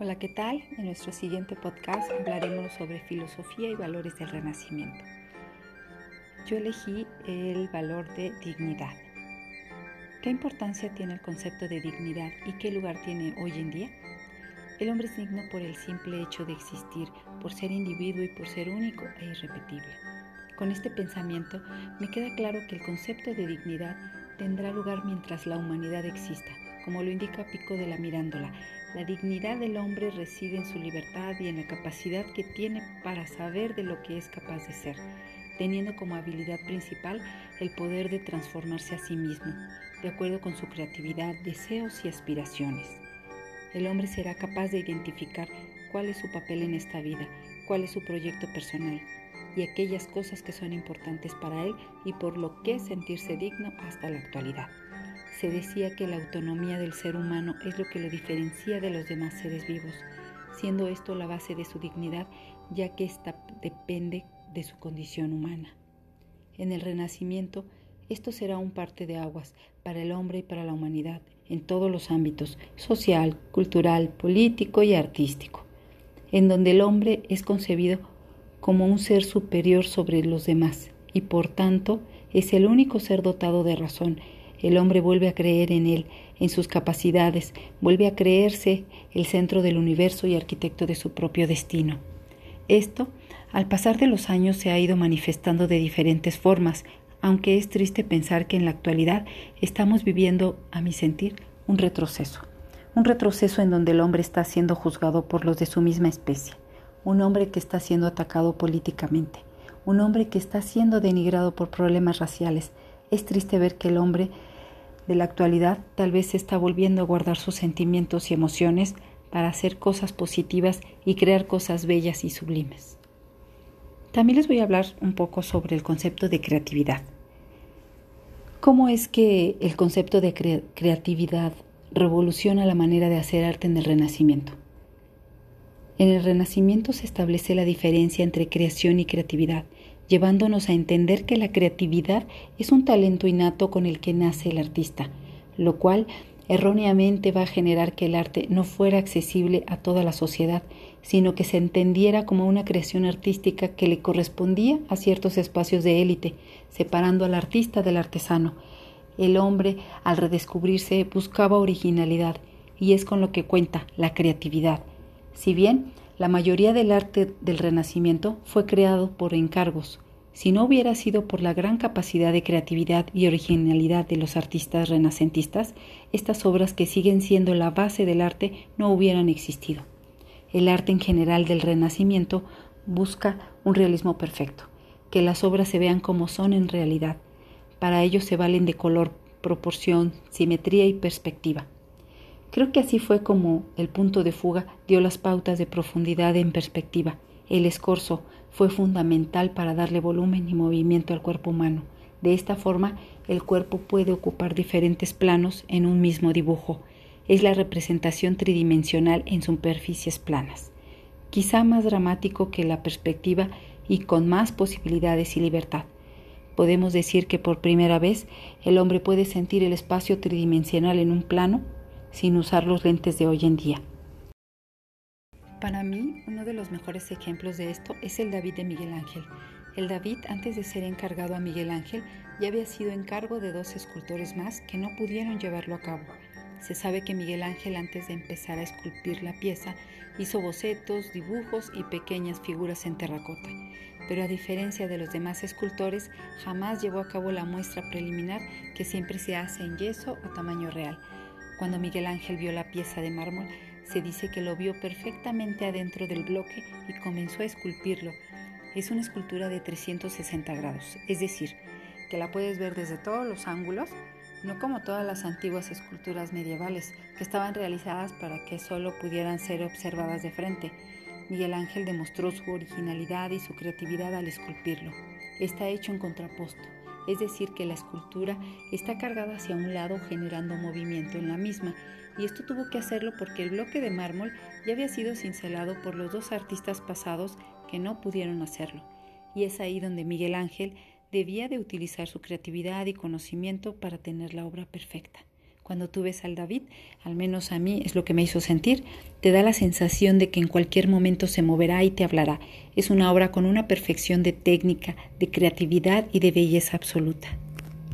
Hola, ¿qué tal? En nuestro siguiente podcast hablaremos sobre filosofía y valores del Renacimiento. Yo elegí el valor de dignidad. ¿Qué importancia tiene el concepto de dignidad y qué lugar tiene hoy en día? El hombre es digno por el simple hecho de existir, por ser individuo y por ser único e irrepetible. Con este pensamiento me queda claro que el concepto de dignidad tendrá lugar mientras la humanidad exista, como lo indica Pico de la Mirándola. La dignidad del hombre reside en su libertad y en la capacidad que tiene para saber de lo que es capaz de ser, teniendo como habilidad principal el poder de transformarse a sí mismo, de acuerdo con su creatividad, deseos y aspiraciones. El hombre será capaz de identificar cuál es su papel en esta vida, cuál es su proyecto personal, y aquellas cosas que son importantes para él y por lo que sentirse digno hasta la actualidad. Se decía que la autonomía del ser humano es lo que lo diferencia de los demás seres vivos, siendo esto la base de su dignidad, ya que ésta depende de su condición humana. En el Renacimiento, esto será un parte de aguas para el hombre y para la humanidad en todos los ámbitos, social, cultural, político y artístico, en donde el hombre es concebido como un ser superior sobre los demás y por tanto es el único ser dotado de razón. El hombre vuelve a creer en él, en sus capacidades, vuelve a creerse el centro del universo y arquitecto de su propio destino. Esto, al pasar de los años, se ha ido manifestando de diferentes formas, aunque es triste pensar que en la actualidad estamos viviendo, a mi sentir, un retroceso. Un retroceso en donde el hombre está siendo juzgado por los de su misma especie un hombre que está siendo atacado políticamente, un hombre que está siendo denigrado por problemas raciales. Es triste ver que el hombre de la actualidad tal vez se está volviendo a guardar sus sentimientos y emociones para hacer cosas positivas y crear cosas bellas y sublimes. También les voy a hablar un poco sobre el concepto de creatividad. ¿Cómo es que el concepto de creatividad revoluciona la manera de hacer arte en el Renacimiento? En el Renacimiento se establece la diferencia entre creación y creatividad, llevándonos a entender que la creatividad es un talento innato con el que nace el artista, lo cual erróneamente va a generar que el arte no fuera accesible a toda la sociedad, sino que se entendiera como una creación artística que le correspondía a ciertos espacios de élite, separando al artista del artesano. El hombre, al redescubrirse, buscaba originalidad, y es con lo que cuenta la creatividad si bien la mayoría del arte del Renacimiento fue creado por encargos, si no hubiera sido por la gran capacidad de creatividad y originalidad de los artistas renacentistas, estas obras que siguen siendo la base del arte no hubieran existido. El arte en general del Renacimiento busca un realismo perfecto, que las obras se vean como son en realidad. Para ello se valen de color, proporción, simetría y perspectiva. Creo que así fue como el punto de fuga dio las pautas de profundidad en perspectiva. El escorzo fue fundamental para darle volumen y movimiento al cuerpo humano. De esta forma, el cuerpo puede ocupar diferentes planos en un mismo dibujo. Es la representación tridimensional en superficies planas. Quizá más dramático que la perspectiva y con más posibilidades y libertad. Podemos decir que por primera vez el hombre puede sentir el espacio tridimensional en un plano sin usar los lentes de hoy en día. Para mí, uno de los mejores ejemplos de esto es el David de Miguel Ángel. El David, antes de ser encargado a Miguel Ángel, ya había sido encargo de dos escultores más que no pudieron llevarlo a cabo. Se sabe que Miguel Ángel, antes de empezar a esculpir la pieza, hizo bocetos, dibujos y pequeñas figuras en terracota, pero a diferencia de los demás escultores, jamás llevó a cabo la muestra preliminar que siempre se hace en yeso o tamaño real, cuando Miguel Ángel vio la pieza de mármol, se dice que lo vio perfectamente adentro del bloque y comenzó a esculpirlo. Es una escultura de 360 grados, es decir, que la puedes ver desde todos los ángulos, no como todas las antiguas esculturas medievales, que estaban realizadas para que solo pudieran ser observadas de frente. Miguel Ángel demostró su originalidad y su creatividad al esculpirlo. Está hecho en contraposto es decir, que la escultura está cargada hacia un lado generando movimiento en la misma, y esto tuvo que hacerlo porque el bloque de mármol ya había sido cincelado por los dos artistas pasados que no pudieron hacerlo, y es ahí donde Miguel Ángel debía de utilizar su creatividad y conocimiento para tener la obra perfecta. Cuando tú ves al David, al menos a mí es lo que me hizo sentir, te da la sensación de que en cualquier momento se moverá y te hablará. Es una obra con una perfección de técnica, de creatividad y de belleza absoluta.